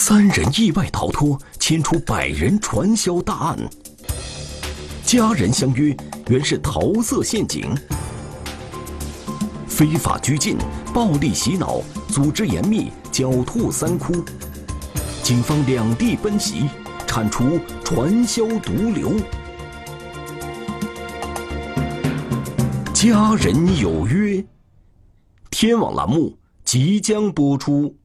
三人意外逃脱，牵出百人传销大案。家人相约，原是桃色陷阱。非法拘禁、暴力洗脑、组织严密、狡兔三窟。警方两地奔袭，铲除传销毒瘤。家人有约，天网栏目即将播出。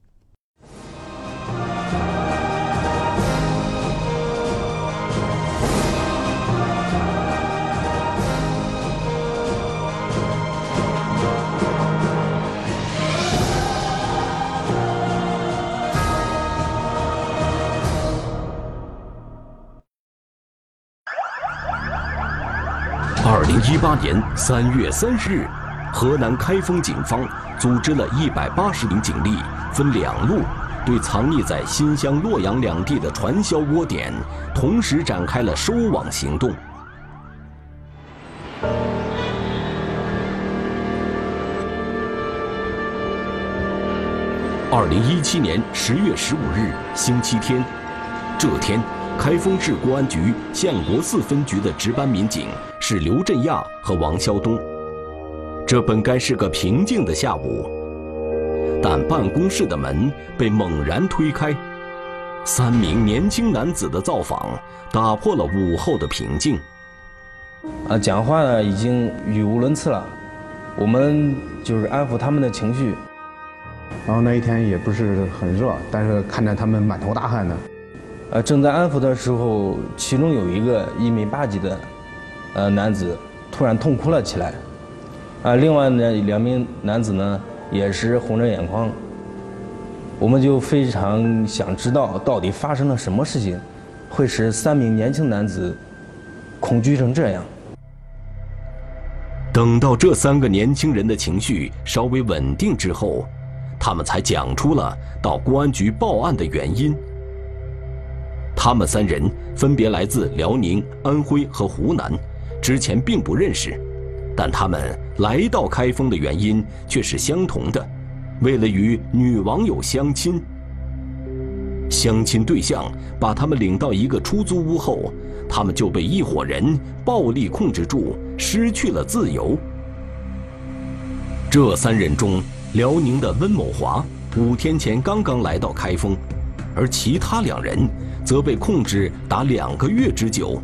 八年三月三十日，河南开封警方组织了一百八十名警力，分两路，对藏匿在新乡、洛阳两地的传销窝点，同时展开了收网行动。二零一七年十月十五日，星期天，这天。开封市公安局相国寺分局的值班民警是刘振亚和王肖东。这本该是个平静的下午，但办公室的门被猛然推开，三名年轻男子的造访打破了午后的平静。啊，讲话呢已经语无伦次了，我们就是安抚他们的情绪。然后那一天也不是很热，但是看着他们满头大汗的。呃，正在安抚的时候，其中有一个一米八几的，呃男子突然痛哭了起来，啊，另外呢两名男子呢也是红着眼眶。我们就非常想知道到底发生了什么事情，会使三名年轻男子恐惧成这样。等到这三个年轻人的情绪稍微稳定之后，他们才讲出了到公安局报案的原因。他们三人分别来自辽宁、安徽和湖南，之前并不认识，但他们来到开封的原因却是相同的，为了与女网友相亲。相亲对象把他们领到一个出租屋后，他们就被一伙人暴力控制住，失去了自由。这三人中，辽宁的温某华五天前刚刚来到开封，而其他两人。则被控制达两个月之久。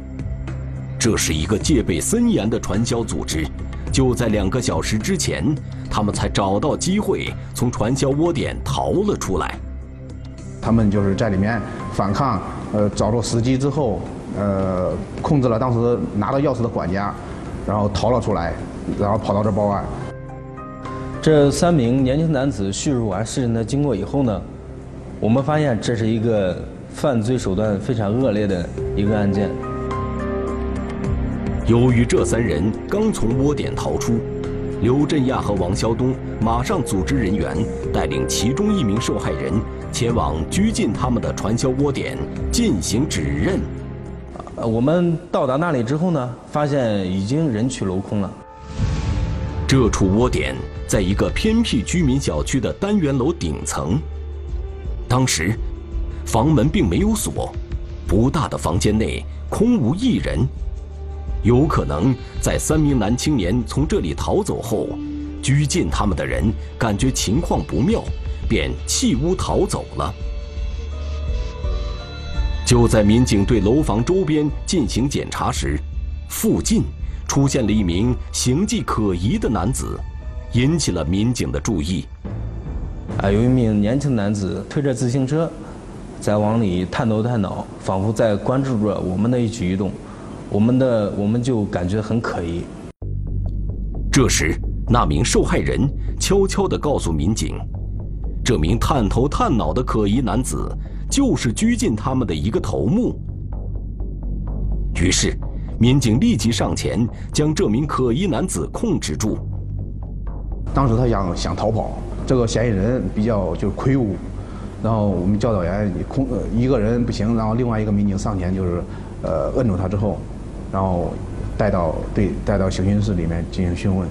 这是一个戒备森严的传销组织。就在两个小时之前，他们才找到机会从传销窝点逃了出来。他们就是在里面反抗，呃，找到时机之后，呃，控制了当时拿到钥匙的管家，然后逃了出来，然后跑到这报案。这三名年轻男子叙述完事情的经过以后呢，我们发现这是一个。犯罪手段非常恶劣的一个案件。由于这三人刚从窝点逃出，刘振亚和王肖东马上组织人员带领其中一名受害人前往拘禁他们的传销窝点进行指认。呃，我们到达那里之后呢，发现已经人去楼空了。这处窝点在一个偏僻居民小区的单元楼顶层，当时。房门并没有锁，不大的房间内空无一人。有可能在三名男青年从这里逃走后，拘禁他们的人感觉情况不妙，便弃屋逃走了。就在民警对楼房周边进行检查时，附近出现了一名形迹可疑的男子，引起了民警的注意。啊，有一名年轻男子推着自行车。在往里探头探脑，仿佛在关注着我们的一举一动，我们的我们就感觉很可疑。这时，那名受害人悄悄地告诉民警，这名探头探脑的可疑男子就是拘禁他们的一个头目。于是，民警立即上前将这名可疑男子控制住。当时他想想逃跑，这个嫌疑人比较就是魁梧。然后我们教导员空一个人不行，然后另外一个民警上前就是，呃，摁住他之后，然后带到对带到刑讯室里面进行讯问。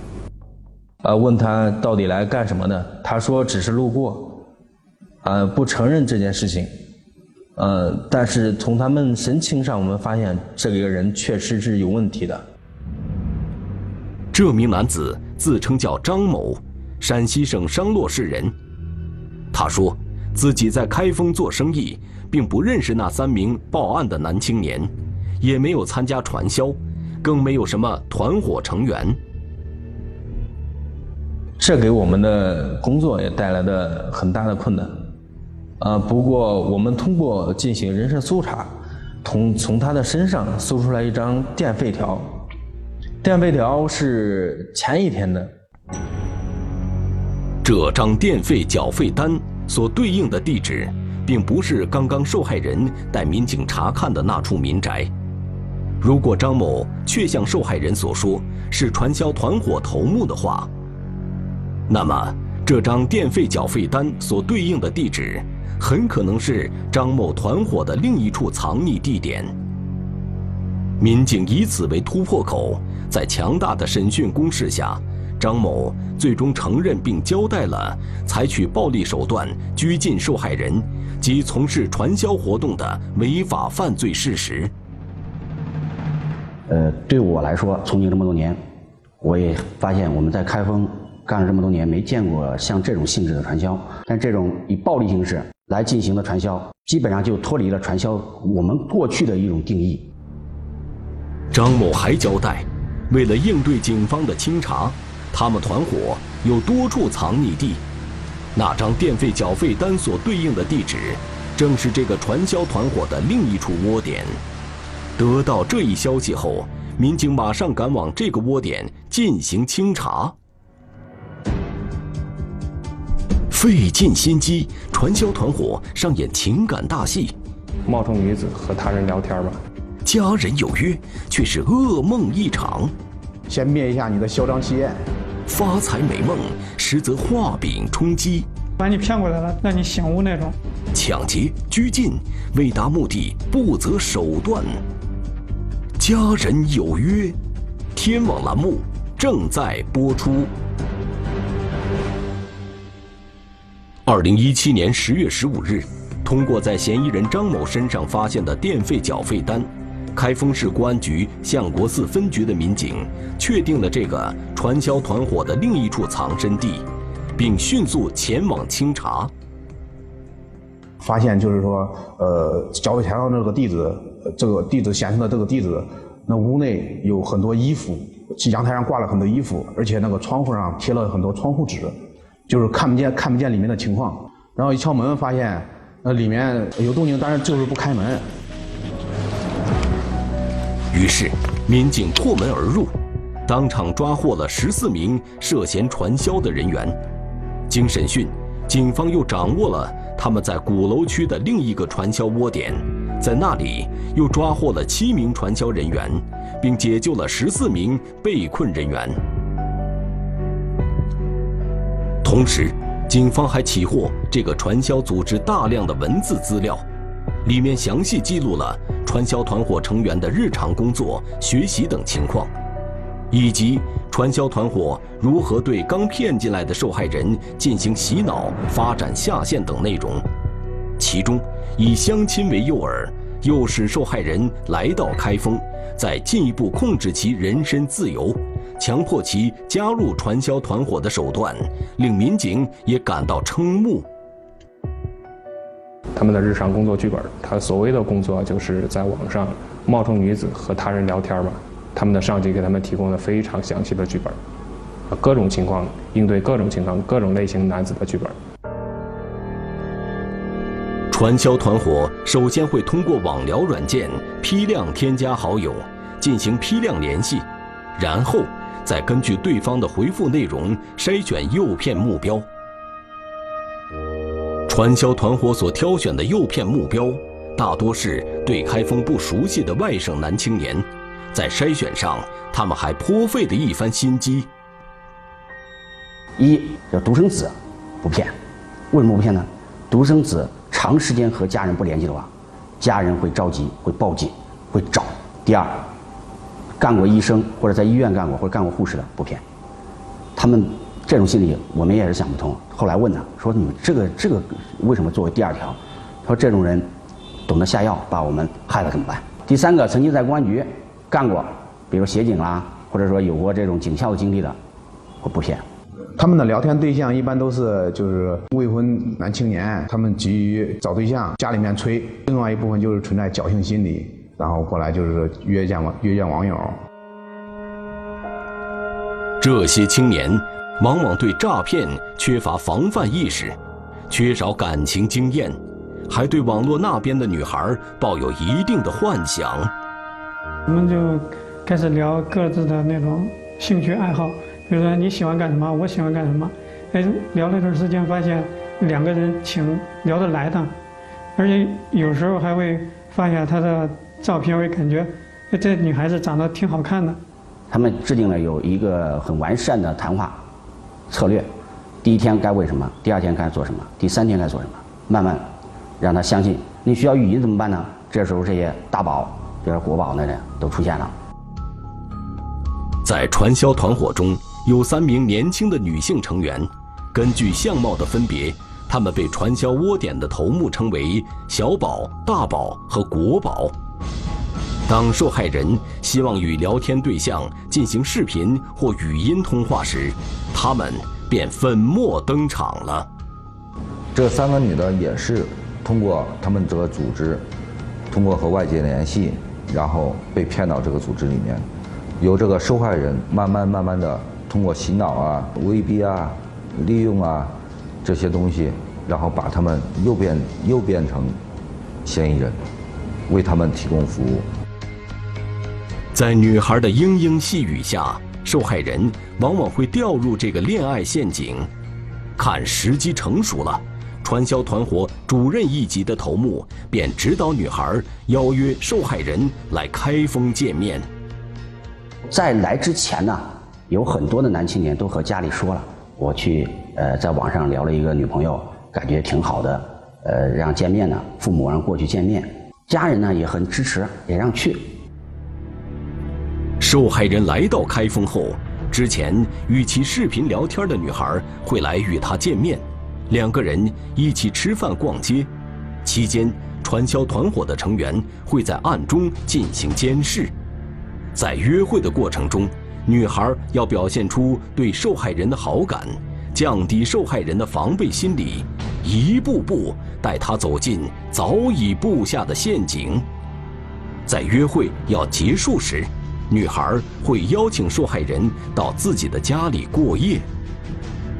呃，问他到底来干什么的？他说只是路过，呃，不承认这件事情。呃，但是从他们神情上，我们发现这个人确实是有问题的。这名男子自称叫张某，陕西省商洛市人。他说自己在开封做生意，并不认识那三名报案的男青年，也没有参加传销，更没有什么团伙成员。这给我们的工作也带来的很大的困难。啊，不过我们通过进行人身搜查，从从他的身上搜出来一张电费条，电费条是前一天的。这张电费缴费单所对应的地址，并不是刚刚受害人带民警查看的那处民宅。如果张某确像受害人所说是传销团伙头目的话，那么这张电费缴费单所对应的地址。很可能是张某团伙的另一处藏匿地点。民警以此为突破口，在强大的审讯攻势下，张某最终承认并交代了采取暴力手段拘禁受害人及从事传销活动的违法犯罪事实。呃，对我来说，从警这么多年，我也发现我们在开封干了这么多年，没见过像这种性质的传销。但这种以暴力形式。来进行的传销，基本上就脱离了传销我们过去的一种定义。张某还交代，为了应对警方的清查，他们团伙有多处藏匿地，那张电费缴费单所对应的地址，正是这个传销团伙的另一处窝点。得到这一消息后，民警马上赶往这个窝点进行清查。费尽心机，传销团伙上演情感大戏，冒充女子和他人聊天吧。家人有约，却是噩梦一场。先灭一下你的嚣张气焰。发财美梦，实则画饼充饥。把你骗过来了，让你醒悟那种。抢劫、拘禁，为达目的不择手段。家人有约，天网栏目正在播出。二零一七年十月十五日，通过在嫌疑人张某身上发现的电费缴费单，开封市公安局相国寺分局的民警确定了这个传销团伙的另一处藏身地，并迅速前往清查。发现就是说，呃，缴费条上这个地址，这个地址显示的这个地址，那屋内有很多衣服，阳台上挂了很多衣服，而且那个窗户上贴了很多窗户纸。就是看不见看不见里面的情况，然后一敲门发现，那里面有动静，但是就是不开门。于是，民警破门而入，当场抓获了十四名涉嫌传销的人员。经审讯，警方又掌握了他们在鼓楼区的另一个传销窝点，在那里又抓获了七名传销人员，并解救了十四名被困人员。同时，警方还起获这个传销组织大量的文字资料，里面详细记录了传销团伙成员的日常工作、学习等情况，以及传销团伙如何对刚骗进来的受害人进行洗脑、发展下线等内容。其中，以相亲为诱饵，诱使受害人来到开封，再进一步控制其人身自由。强迫其加入传销团伙的手段，令民警也感到瞠目。他们的日常工作剧本，他所谓的工作就是在网上冒充女子和他人聊天嘛。他们的上级给他们提供了非常详细的剧本，各种情况应对各种情况、各种类型男子的剧本。传销团伙首先会通过网聊软件批量添加好友，进行批量联系，然后。再根据对方的回复内容筛选诱骗目标。传销团伙所挑选的诱骗目标，大多是对开封不熟悉的外省男青年。在筛选上，他们还颇费的一番心机。一叫独生子，不骗。为什么不骗呢？独生子长时间和家人不联系的话，家人会着急，会报警，会找。第二。干过医生或者在医院干过或者干过护士的不骗，他们这种心理我们也是想不通。后来问他说：“你们这个这个为什么作为第二条？”他说：“这种人懂得下药把我们害了怎么办？第三个，曾经在公安局干过，比如协警啦，或者说有过这种警校的经历的，我不骗。他们的聊天对象一般都是就是未婚男青年，他们急于找对象，家里面催；另外一部分就是存在侥幸心理，然后过来就是约见网约见网友。这些青年往往对诈骗缺乏防范意识，缺少感情经验，还对网络那边的女孩抱有一定的幻想。我们就开始聊各自的那种兴趣爱好。比如说你喜欢干什么，我喜欢干什么，哎，聊了一段时间，发现两个人挺聊得来的，而且有时候还会发现她的照片，会感觉，这女孩子长得挺好看的。他们制定了有一个很完善的谈话策略，第一天该问什么，第二天该做什么，第三天该做什么，慢慢让他相信。你需要语音怎么办呢？这时候这些大宝，就是国宝那里都出现了。在传销团伙中。有三名年轻的女性成员，根据相貌的分别，她们被传销窝点的头目称为“小宝”“大宝”和“国宝”。当受害人希望与聊天对象进行视频或语音通话时，他们便粉墨登场了。这三个女的也是通过他们这个组织，通过和外界联系，然后被骗到这个组织里面，由这个受害人慢慢慢慢的。通过洗脑啊、威逼啊、利用啊这些东西，然后把他们又变又变成嫌疑人，为他们提供服务。在女孩的嘤嘤细语下，受害人往往会掉入这个恋爱陷阱。看时机成熟了，传销团伙主任一级的头目便指导女孩邀约受害人来开封见面。在来之前呢？有很多的男青年都和家里说了，我去呃在网上聊了一个女朋友，感觉挺好的，呃让见面呢，父母让过去见面，家人呢也很支持，也让去。受害人来到开封后，之前与其视频聊天的女孩会来与他见面，两个人一起吃饭逛街，期间传销团伙的成员会在暗中进行监视，在约会的过程中。女孩要表现出对受害人的好感，降低受害人的防备心理，一步步带他走进早已布下的陷阱。在约会要结束时，女孩会邀请受害人到自己的家里过夜。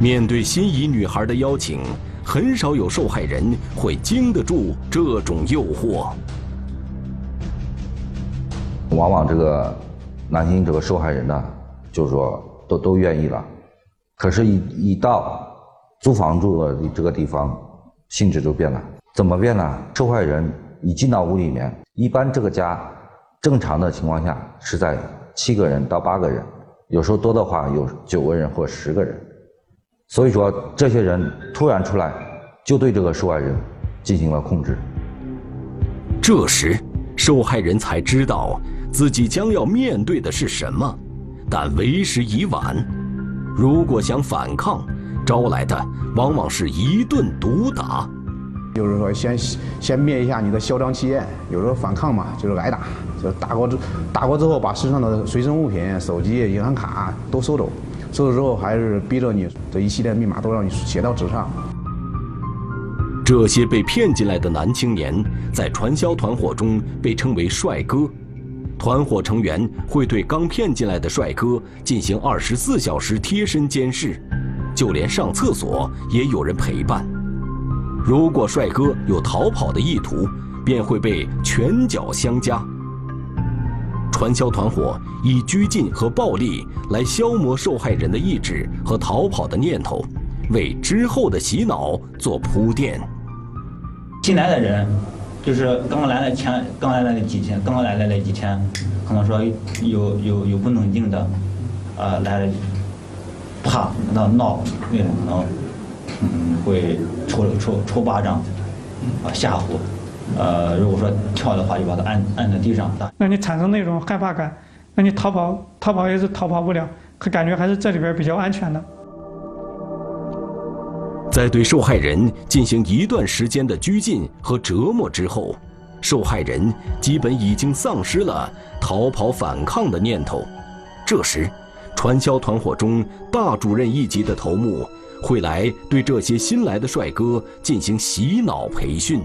面对心仪女孩的邀请，很少有受害人会经得住这种诱惑。往往这个男性这个受害人呢。就是说，都都愿意了，可是，一一到租房住的这个地方，性质就变了。怎么变呢？受害人一进到屋里面，一般这个家正常的情况下是在七个人到八个人，有时候多的话有九个人或十个人。所以说，这些人突然出来，就对这个受害人进行了控制。这时，受害人才知道自己将要面对的是什么。但为时已晚，如果想反抗，招来的往往是一顿毒打。就是说，先先灭一下你的嚣张气焰，有时候反抗嘛，就是挨打。就打过之打过之后，把身上的随身物品、手机、银行卡都收走，收走之后还是逼着你这一系列密码都让你写到纸上。这些被骗进来的男青年，在传销团伙中被称为“帅哥”。团伙成员会对刚骗进来的帅哥进行二十四小时贴身监视，就连上厕所也有人陪伴。如果帅哥有逃跑的意图，便会被拳脚相加。传销团伙以拘禁和暴力来消磨受害人的意志和逃跑的念头，为之后的洗脑做铺垫。新来的人。就是刚刚来了前，刚来了那几天，刚刚来了那几天，可能说有有有不冷静的，啊来了，怕那闹，那能，嗯会抽抽抽巴掌，啊吓唬，呃如果说跳的话就把它按按在地上。那你产生那种害怕感，那你逃跑逃跑也是逃跑不了，可感觉还是这里边比较安全的。在对受害人进行一段时间的拘禁和折磨之后，受害人基本已经丧失了逃跑反抗的念头。这时，传销团伙中大主任一级的头目会来对这些新来的帅哥进行洗脑培训。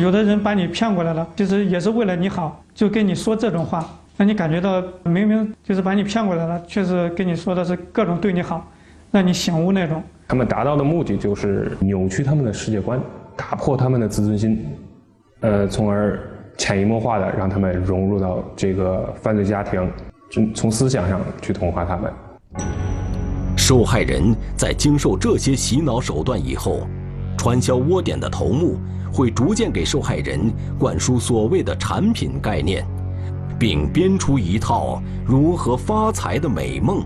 有的人把你骗过来了，其实也是为了你好，就跟你说这种话，让你感觉到明明就是把你骗过来了，却是跟你说的是各种对你好，让你醒悟那种。他们达到的目的就是扭曲他们的世界观，打破他们的自尊心，呃，从而潜移默化的让他们融入到这个犯罪家庭，从从思想上去同化他们。受害人在经受这些洗脑手段以后，传销窝点的头目。会逐渐给受害人灌输所谓的产品概念，并编出一套如何发财的美梦。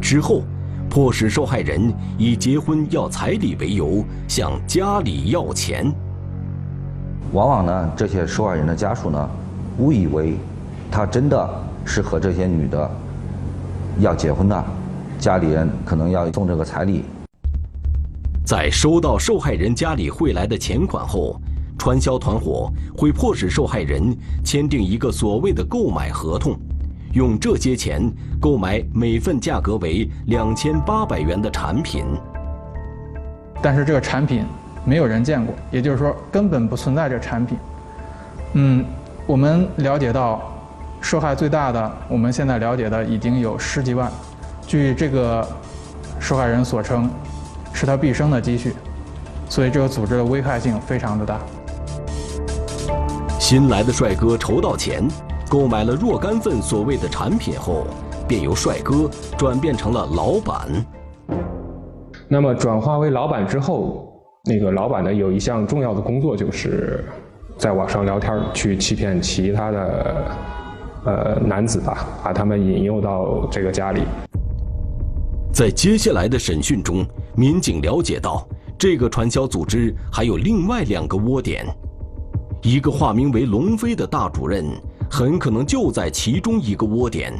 之后，迫使受害人以结婚要彩礼为由向家里要钱。往往呢，这些受害人的家属呢，误以为他真的是和这些女的要结婚的，家里人可能要送这个彩礼。在收到受害人家里汇来的钱款后，传销团伙会迫使受害人签订一个所谓的购买合同，用这些钱购买每份价格为两千八百元的产品。但是这个产品没有人见过，也就是说根本不存在这产品。嗯，我们了解到，受害最大的，我们现在了解的已经有十几万。据这个受害人所称。是他毕生的积蓄，所以这个组织的危害性非常的大。新来的帅哥筹到钱，购买了若干份所谓的产品后，便由帅哥转变成了老板。那么转化为老板之后，那个老板呢有一项重要的工作，就是在网上聊天去欺骗其他的呃男子吧，把他们引诱到这个家里。在接下来的审讯中，民警了解到，这个传销组织还有另外两个窝点，一个化名为龙飞的大主任，很可能就在其中一个窝点。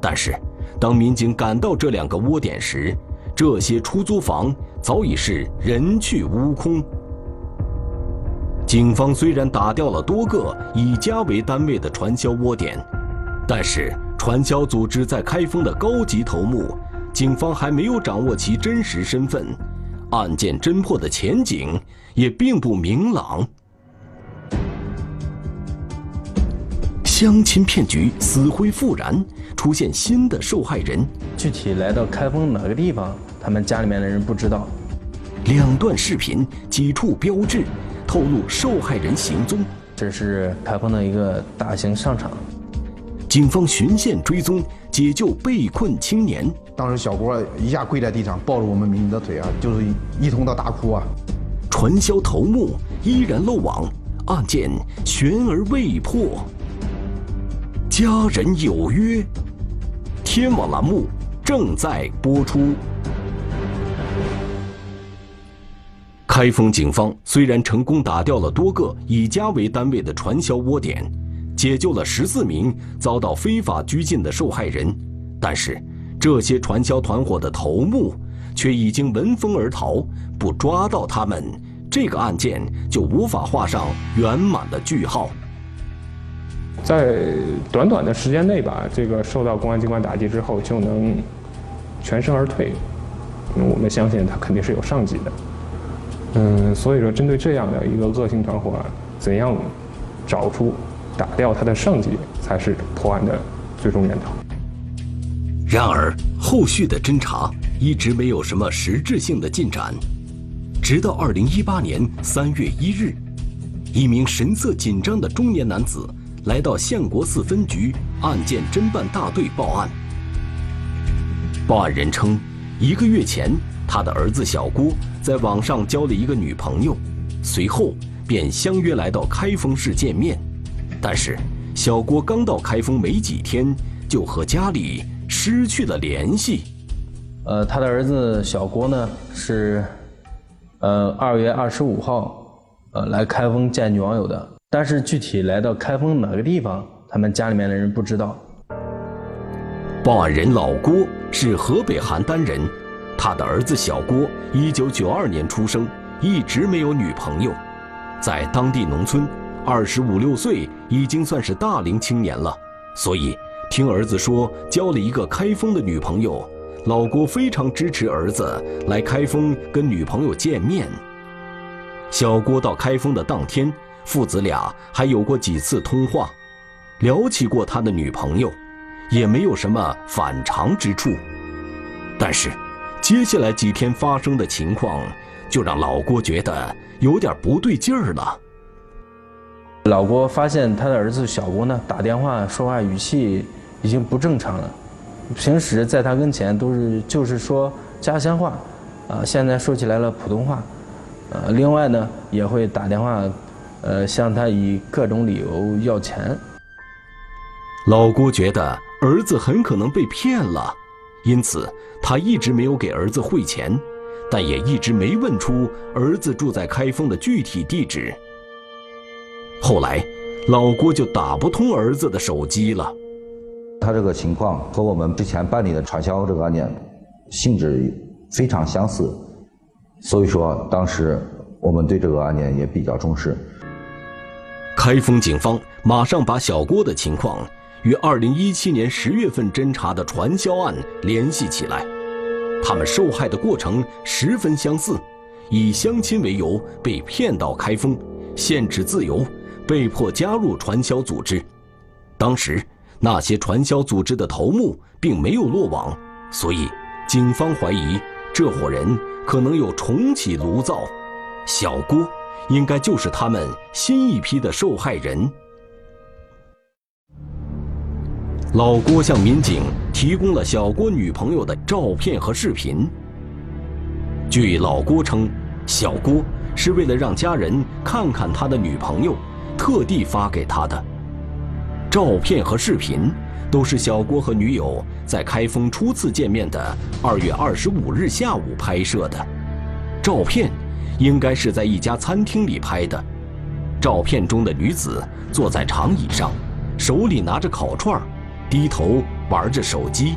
但是，当民警赶到这两个窝点时，这些出租房早已是人去屋空。警方虽然打掉了多个以家为单位的传销窝点，但是传销组织在开封的高级头目。警方还没有掌握其真实身份，案件侦破的前景也并不明朗。相亲骗局死灰复燃，出现新的受害人。具体来到开封哪个地方，他们家里面的人不知道。两段视频，几处标志，透露受害人行踪。这是开封的一个大型商场。警方循线追踪，解救被困青年。当时小郭一下跪在地上，抱着我们民警的腿啊，就是一通的大哭啊。传销头目依然漏网，案件悬而未破。家人有约，天网栏目正在播出。开封警方虽然成功打掉了多个以家为单位的传销窝点，解救了十四名遭到非法拘禁的受害人，但是。这些传销团伙的头目却已经闻风而逃，不抓到他们，这个案件就无法画上圆满的句号。在短短的时间内吧，这个受到公安机关打击之后就能全身而退，我们相信他肯定是有上级的。嗯，所以说针对这样的一个恶性团伙，怎样找出、打掉他的上级，才是破案的最终源头。然而，后续的侦查一直没有什么实质性的进展。直到二零一八年三月一日，一名神色紧张的中年男子来到相国寺分局案件侦办大队报案。报案人称，一个月前，他的儿子小郭在网上交了一个女朋友，随后便相约来到开封市见面。但是，小郭刚到开封没几天，就和家里。失去了联系。呃，他的儿子小郭呢是，呃，二月二十五号，呃，来开封见女网友的。但是具体来到开封哪个地方，他们家里面的人不知道。报案人老郭是河北邯郸人，他的儿子小郭一九九二年出生，一直没有女朋友。在当地农村，二十五六岁已经算是大龄青年了，所以听儿子说交了一个开封的女朋友，老郭非常支持儿子来开封跟女朋友见面。小郭到开封的当天，父子俩还有过几次通话，聊起过他的女朋友，也没有什么反常之处。但是，接下来几天发生的情况，就让老郭觉得。有点不对劲儿了。老郭发现他的儿子小郭呢，打电话说话语气已经不正常了。平时在他跟前都是就是说家乡话，啊，现在说起来了普通话。呃，另外呢，也会打电话，呃，向他以各种理由要钱。老郭觉得儿子很可能被骗了，因此他一直没有给儿子汇钱。但也一直没问出儿子住在开封的具体地址。后来，老郭就打不通儿子的手机了。他这个情况和我们之前办理的传销这个案件性质非常相似，所以说当时我们对这个案件也比较重视。开封警方马上把小郭的情况与2017年10月份侦查的传销案联系起来。他们受害的过程十分相似，以相亲为由被骗到开封，限制自由，被迫加入传销组织。当时那些传销组织的头目并没有落网，所以警方怀疑这伙人可能有重启炉灶，小郭应该就是他们新一批的受害人。老郭向民警提供了小郭女朋友的照片和视频。据老郭称，小郭是为了让家人看看他的女朋友，特地发给他的。照片和视频都是小郭和女友在开封初次见面的二月二十五日下午拍摄的。照片应该是在一家餐厅里拍的。照片中的女子坐在长椅上，手里拿着烤串。低头玩着手机。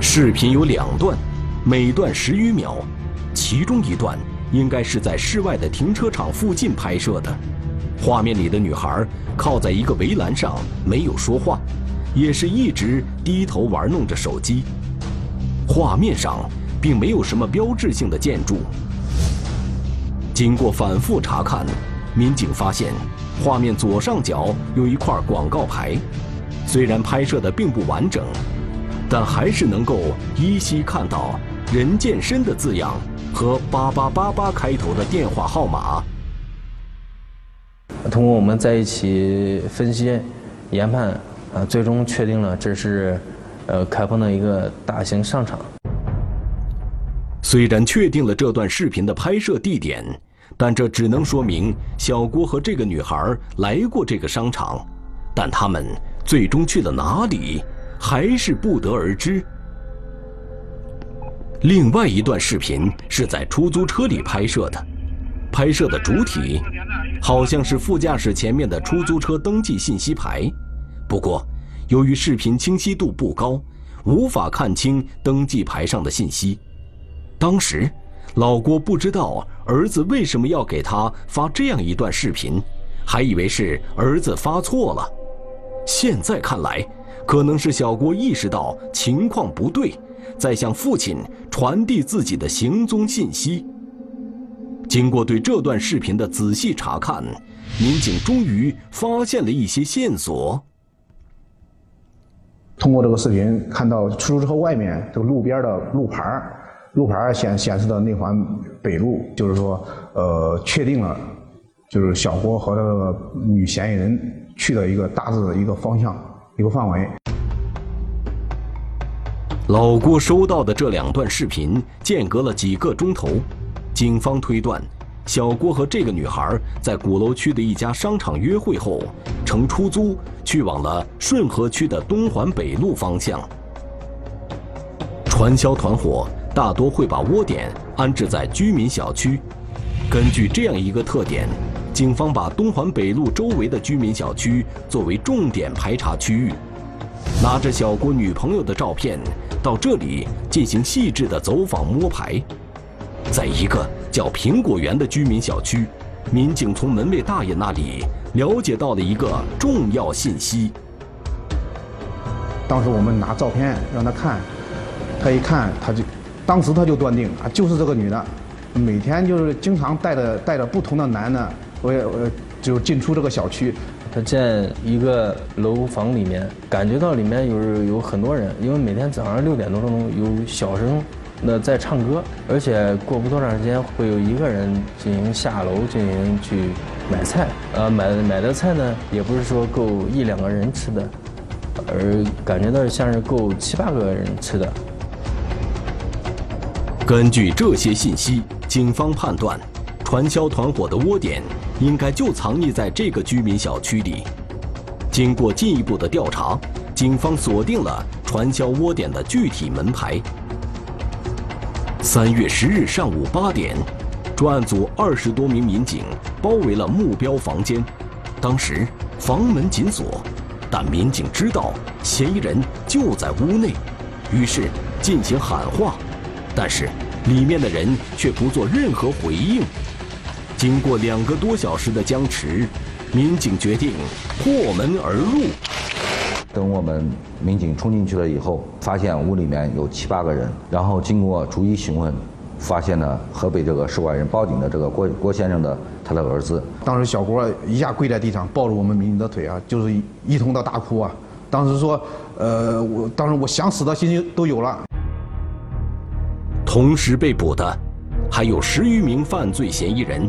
视频有两段，每段十余秒，其中一段应该是在室外的停车场附近拍摄的。画面里的女孩靠在一个围栏上，没有说话，也是一直低头玩弄着手机。画面上并没有什么标志性的建筑。经过反复查看，民警发现。画面左上角有一块广告牌，虽然拍摄的并不完整，但还是能够依稀看到“人健身”的字样和八八八八开头的电话号码。通过我们在一起分析、研判，啊，最终确定了这是，呃，开封的一个大型商场。虽然确定了这段视频的拍摄地点。但这只能说明小郭和这个女孩来过这个商场，但他们最终去了哪里，还是不得而知。另外一段视频是在出租车里拍摄的，拍摄的主体好像是副驾驶前面的出租车登记信息牌，不过由于视频清晰度不高，无法看清登记牌上的信息。当时。老郭不知道儿子为什么要给他发这样一段视频，还以为是儿子发错了。现在看来，可能是小郭意识到情况不对，在向父亲传递自己的行踪信息。经过对这段视频的仔细查看，民警终于发现了一些线索。通过这个视频，看到出租车外面这个路边的路牌。路牌显显示的内环北路，就是说，呃，确定了，就是小郭和这个女嫌疑人去的一个大致的一个方向、一个范围。老郭收到的这两段视频间隔了几个钟头，警方推断，小郭和这个女孩在鼓楼区的一家商场约会后，乘出租去往了顺河区的东环北路方向。传销团伙。大多会把窝点安置在居民小区。根据这样一个特点，警方把东环北路周围的居民小区作为重点排查区域，拿着小郭女朋友的照片到这里进行细致的走访摸排。在一个叫苹果园的居民小区，民警从门卫大爷那里了解到了一个重要信息。当时我们拿照片让他看，他一看他就，当时他就断定啊，就是这个女的，每天就是经常带着带着不同的男的，我也我就进出这个小区。他在一个楼房里面，感觉到里面有有很多人，因为每天早上六点多钟有小声的在唱歌，而且过不多长时间会有一个人进行下楼进行去买菜，呃，买买的菜呢也不是说够一两个人吃的，而感觉到像是够七八个人吃的。根据这些信息，警方判断，传销团伙的窝点。应该就藏匿在这个居民小区里。经过进一步的调查，警方锁定了传销窝点的具体门牌。三月十日上午八点，专案组二十多名民警包围了目标房间。当时房门紧锁，但民警知道嫌疑人就在屋内，于是进行喊话，但是里面的人却不做任何回应。经过两个多小时的僵持，民警决定破门而入。等我们民警冲进去了以后，发现屋里面有七八个人。然后经过逐一询问，发现了河北这个受害人报警的这个郭郭先生的他的儿子。当时小郭一下跪在地上，抱着我们民警的腿啊，就是一通的大哭啊。当时说，呃，我当时我想死的心情都有了。同时被捕的还有十余名犯罪嫌疑人。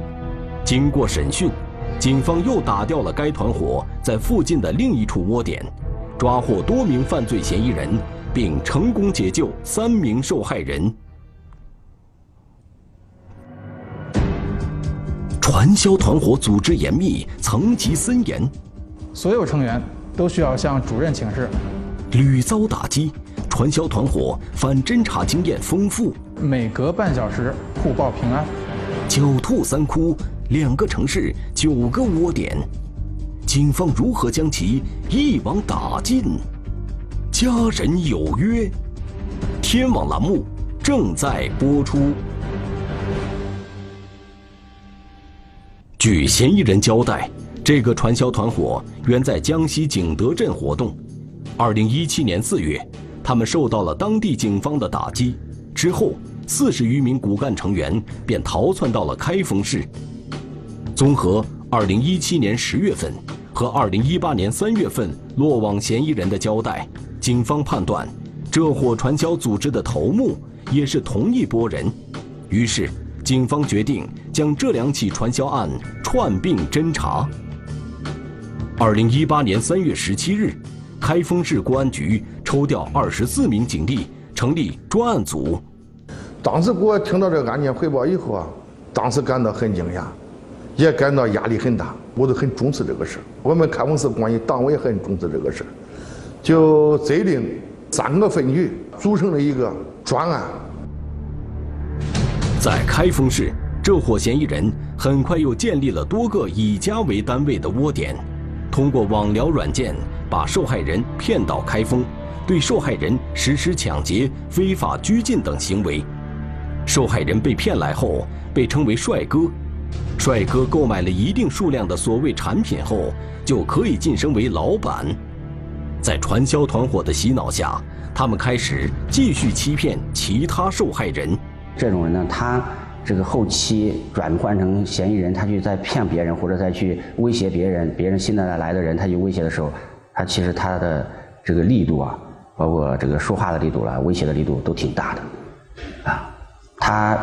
经过审讯，警方又打掉了该团伙在附近的另一处窝点，抓获多名犯罪嫌疑人，并成功解救三名受害人。传销团伙组织严密，层级森严，所有成员都需要向主任请示，屡遭打击，传销团伙反侦查经验丰富，每隔半小时互报平安，狡兔三窟。两个城市，九个窝点，警方如何将其一网打尽？家人有约，天网栏目正在播出。据嫌疑人交代，这个传销团伙原在江西景德镇活动。二零一七年四月，他们受到了当地警方的打击，之后四十余名骨干成员便逃窜到了开封市。综合2017年10月份和2018年3月份落网嫌疑人的交代，警方判断，这伙传销组织的头目也是同一拨人。于是，警方决定将这两起传销案串并侦查。2018年3月17日，开封市公安局抽调24名警力，成立专案组。当时给我听到这个案件汇报以后啊，当时感到很惊讶。也感到压力很大，我都很重视这个事我们开封市公安局党委也很重视这个事就责令三个分局组成了一个专案。在开封市，这伙嫌疑人很快又建立了多个以家为单位的窝点，通过网聊软件把受害人骗到开封，对受害人实施抢劫、非法拘禁等行为。受害人被骗来后，被称为“帅哥”。帅哥购买了一定数量的所谓产品后，就可以晋升为老板。在传销团伙的洗脑下，他们开始继续欺骗其他受害人。这种人呢，他这个后期转换成嫌疑人，他去再骗别人，或者再去威胁别人，别人新的来的人，他去威胁的时候，他其实他的这个力度啊，包括这个说话的力度了，威胁的力度都挺大的，啊，他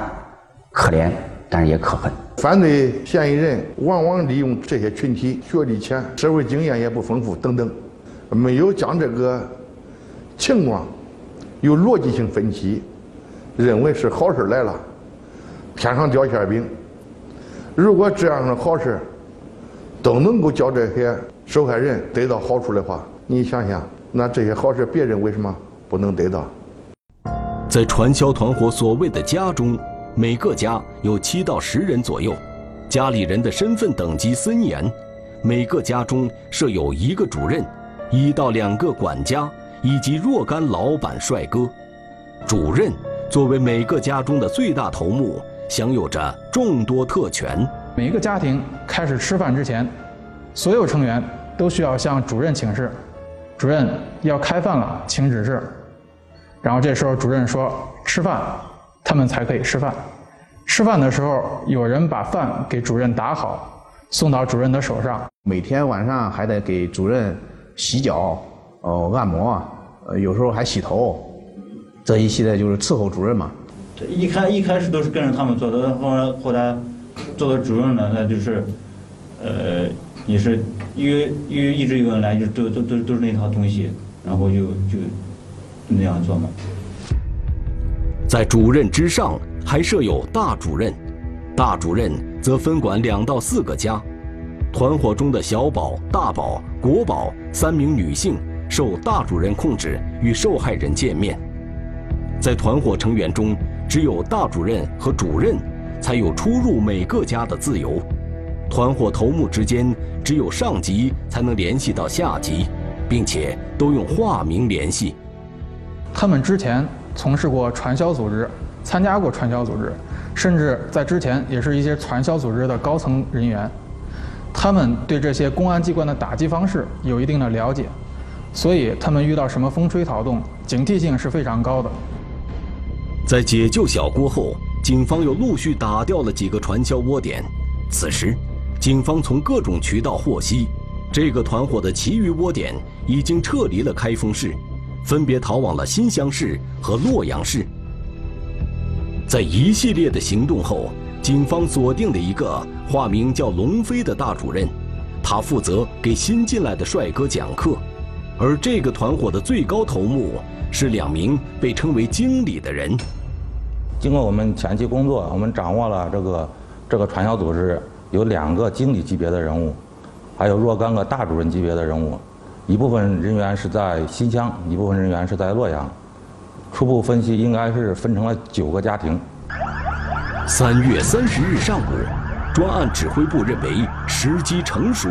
可怜。但是也可恨，犯罪嫌疑人往往利用这些群体，学历浅，社会经验也不丰富等等，没有将这个情况有逻辑性分析，认为是好事来了，天上掉馅饼。如果这样的好事都能够叫这些受害人得到好处的话，你想想，那这些好事别人为什么不能得到？在传销团伙所谓的家中。每个家有七到十人左右，家里人的身份等级森严。每个家中设有一个主任，一到两个管家，以及若干老板帅哥。主任作为每个家中的最大头目，享有着众多特权。每个家庭开始吃饭之前，所有成员都需要向主任请示，主任要开饭了，请指示。然后这时候主任说吃饭，他们才可以吃饭。吃饭的时候，有人把饭给主任打好，送到主任的手上。每天晚上还得给主任洗脚、哦按摩，呃有时候还洗头，这一系列就是伺候主任嘛。这一开一开始都是跟着他们做的，后来后来做到主任了，那就是，呃，也是因为因为一直有人来，就都都都都是那套东西，然后就就那样做嘛。在主任之上还设有大主任，大主任则分管两到四个家。团伙中的小宝、大宝、国宝三名女性受大主任控制，与受害人见面。在团伙成员中，只有大主任和主任才有出入每个家的自由。团伙头目之间只有上级才能联系到下级，并且都用化名联系。他们之前从事过传销组织，参加过传销组织，甚至在之前也是一些传销组织的高层人员。他们对这些公安机关的打击方式有一定的了解，所以他们遇到什么风吹草动，警惕性是非常高的。在解救小郭后，警方又陆续打掉了几个传销窝点。此时，警方从各种渠道获悉，这个团伙的其余窝点已经撤离了开封市，分别逃往了新乡市和洛阳市。在一系列的行动后，警方锁定了一个化名叫龙飞的大主任，他负责给新进来的帅哥讲课，而这个团伙的最高头目是两名被称为经理的人。经过我们前期工作，我们掌握了这个这个传销组织有两个经理级别的人物，还有若干个大主任级别的人物，一部分人员是在新乡，一部分人员是在洛阳。初步分析，应该是分成了九个家庭。三月三十日上午，专案指挥部认为时机成熟，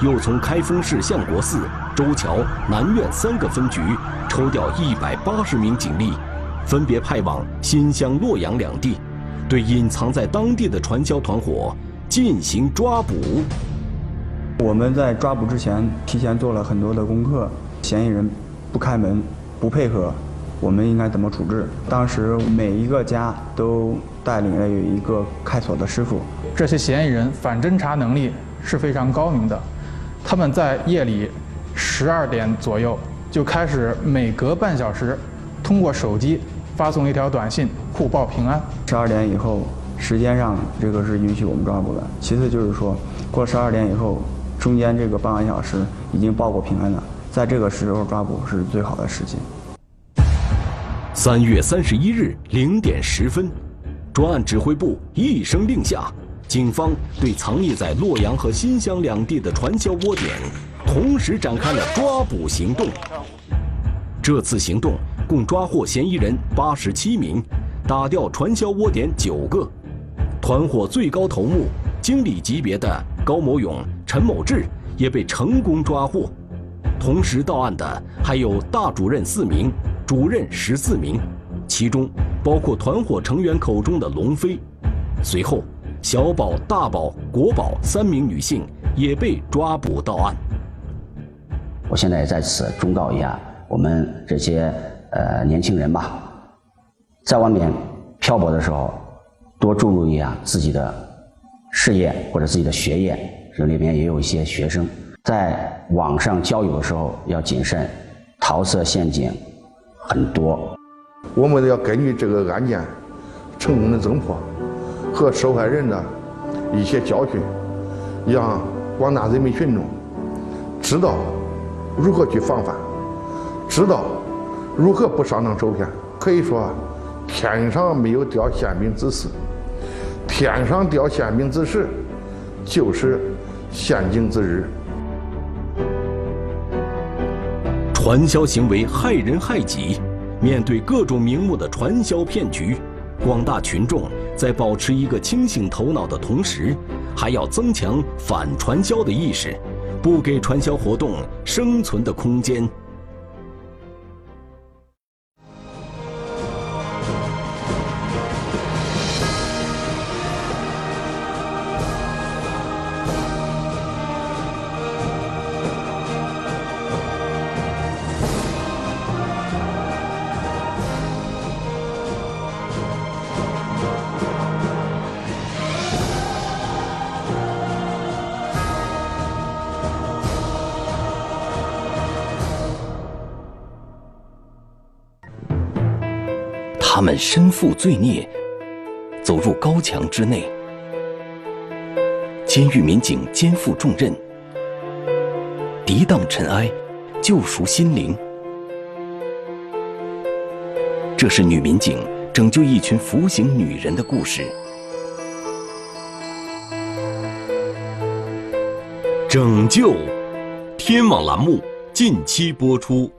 又从开封市相国寺、周桥、南苑三个分局抽调一百八十名警力，分别派往新乡、洛阳两地，对隐藏在当地的传销团伙进行抓捕。我们在抓捕之前提前做了很多的功课，嫌疑人不开门、不配合，我们应该怎么处置？当时每一个家都带领了有一个开锁的师傅。这些嫌疑人反侦查能力是非常高明的，他们在夜里十二点左右就开始每隔半小时通过手机发送一条短信互报平安。十二点以后，时间上这个是允许我们抓捕的。其次就是说，过十二点以后，中间这个半个小时已经报过平安了，在这个时候抓捕是最好的时机。三月三十一日零点十分，专案指挥部一声令下，警方对藏匿在洛阳和新乡两地的传销窝点，同时展开了抓捕行动。这次行动共抓获嫌疑人八十七名，打掉传销窝点九个。团伙最高头目、经理级别的高某勇、陈某志也被成功抓获。同时到案的还有大主任四名。主任十四名，其中包括团伙成员口中的龙飞。随后，小宝、大宝、国宝三名女性也被抓捕到案。我现在在此忠告一下我们这些呃年轻人吧，在外面漂泊的时候，多注意一下自己的事业或者自己的学业。这里面也有一些学生在网上交友的时候要谨慎，桃色陷阱。很多，我们要根据这个案件成功的侦破和受害人的一些教训，让广大人民群众知道如何去防范，知道如何不上当受骗。可以说，天上没有掉馅饼之事，天上掉馅饼之时，就是陷阱之日。传销行为害人害己，面对各种名目的传销骗局，广大群众在保持一个清醒头脑的同时，还要增强反传销的意识，不给传销活动生存的空间。身负罪孽，走入高墙之内。监狱民警肩负重任，涤荡尘埃，救赎心灵。这是女民警拯救一群服刑女人的故事。拯救，天网栏目近期播出。